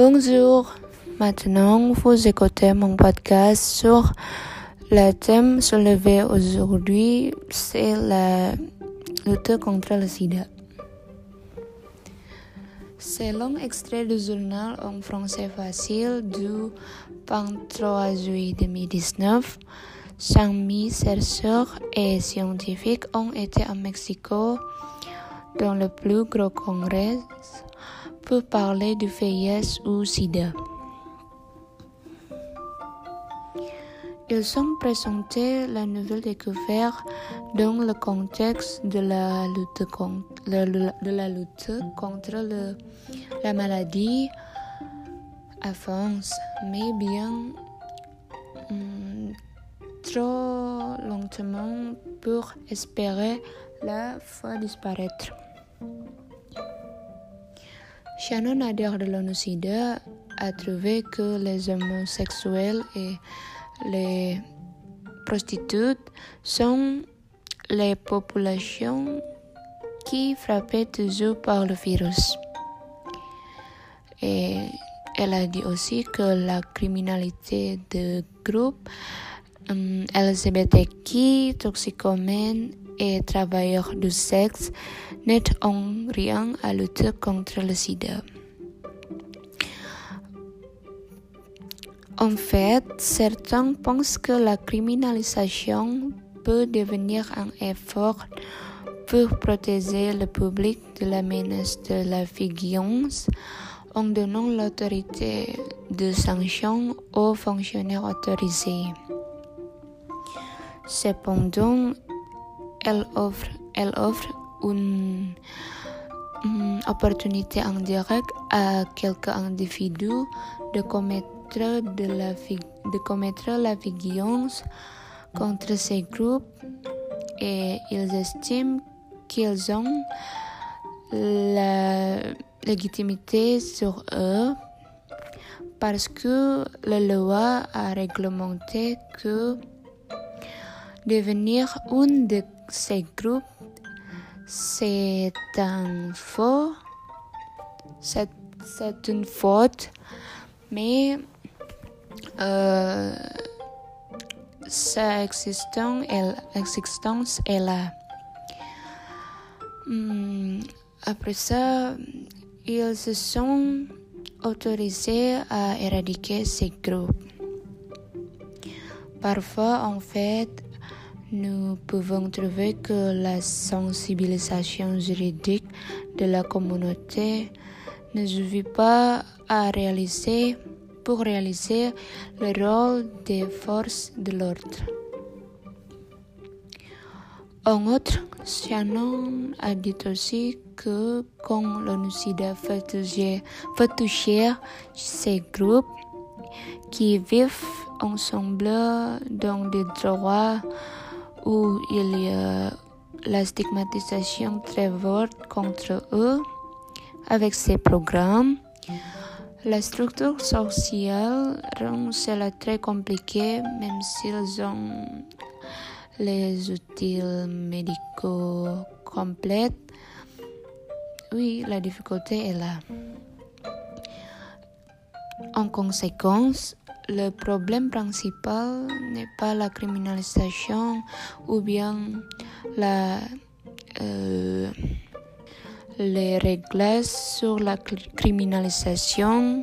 Bonjour, maintenant vous écoutez mon podcast sur le thème soulevé aujourd'hui, c'est la lutte contre le sida. C'est long extrait du journal en français facile du 23 juillet 2019. 5000 chercheurs et scientifiques ont été à Mexico dans le plus gros congrès pour parler du VIH ou SIDA. Ils ont présenté la nouvelle découverte dans le contexte de la lutte contre, de la lutte contre la maladie avance, mais bien hum, trop lentement pour espérer la fois disparaître. Shannon Nader de l'ONU-SIDA a trouvé que les homosexuels et les prostituées sont les populations qui frappaient toujours par le virus. Et elle a dit aussi que la criminalité de groupe um, LGBTQ, toxicomènes et travailleurs du sexe n'aident en rien à lutter contre le sida. En fait, certains pensent que la criminalisation peut devenir un effort pour protéger le public de la menace de la violence en donnant l'autorité de sanction aux fonctionnaires autorisés. Cependant, elle offre, elle offre une, une opportunité indirecte à quelques individus de commettre de la, de commettre la violence contre ces groupes et ils estiment qu'ils ont la légitimité sur eux parce que la loi a réglementé que devenir un de ces groupes c'est un faux, c'est une faute, mais euh, sa existence est, là. Hmm, après ça, ils se sont autorisés à éradiquer ces groupes. Parfois, en fait, nous pouvons trouver que la sensibilisation juridique de la communauté ne suffit pas à réaliser pour réaliser le rôle des forces de l'ordre. En outre, Shannon a dit aussi que quand l'ONU-SIDA fait fait toucher ces groupes qui vivent ensemble dans des droits où il y a la stigmatisation très forte contre eux avec ces programmes. La structure sociale rend cela très compliqué même s'ils ont les outils médicaux complets. Oui, la difficulté est là. En conséquence, le problème principal n'est pas la criminalisation ou bien la, euh, les règles sur la criminalisation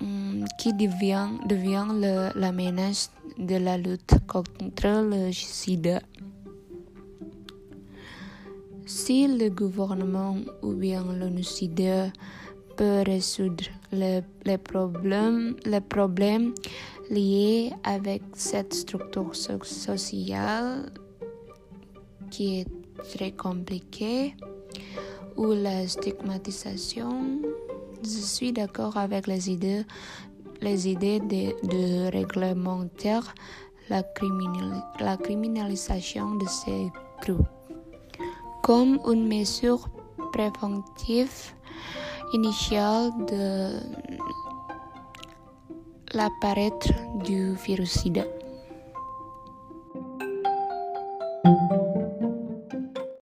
mm, qui devient, devient la menace de la lutte contre le sida. Si le gouvernement ou bien l'ONU-SIDA résoudre les, problèmes, les problèmes liés avec cette structure sociale qui est très compliquée ou la stigmatisation. Je suis d'accord avec les idées, les idées de, de réglementer la, la criminalisation de ces groupes comme une mesure préventive initial de l'apparaître du virus SIDA.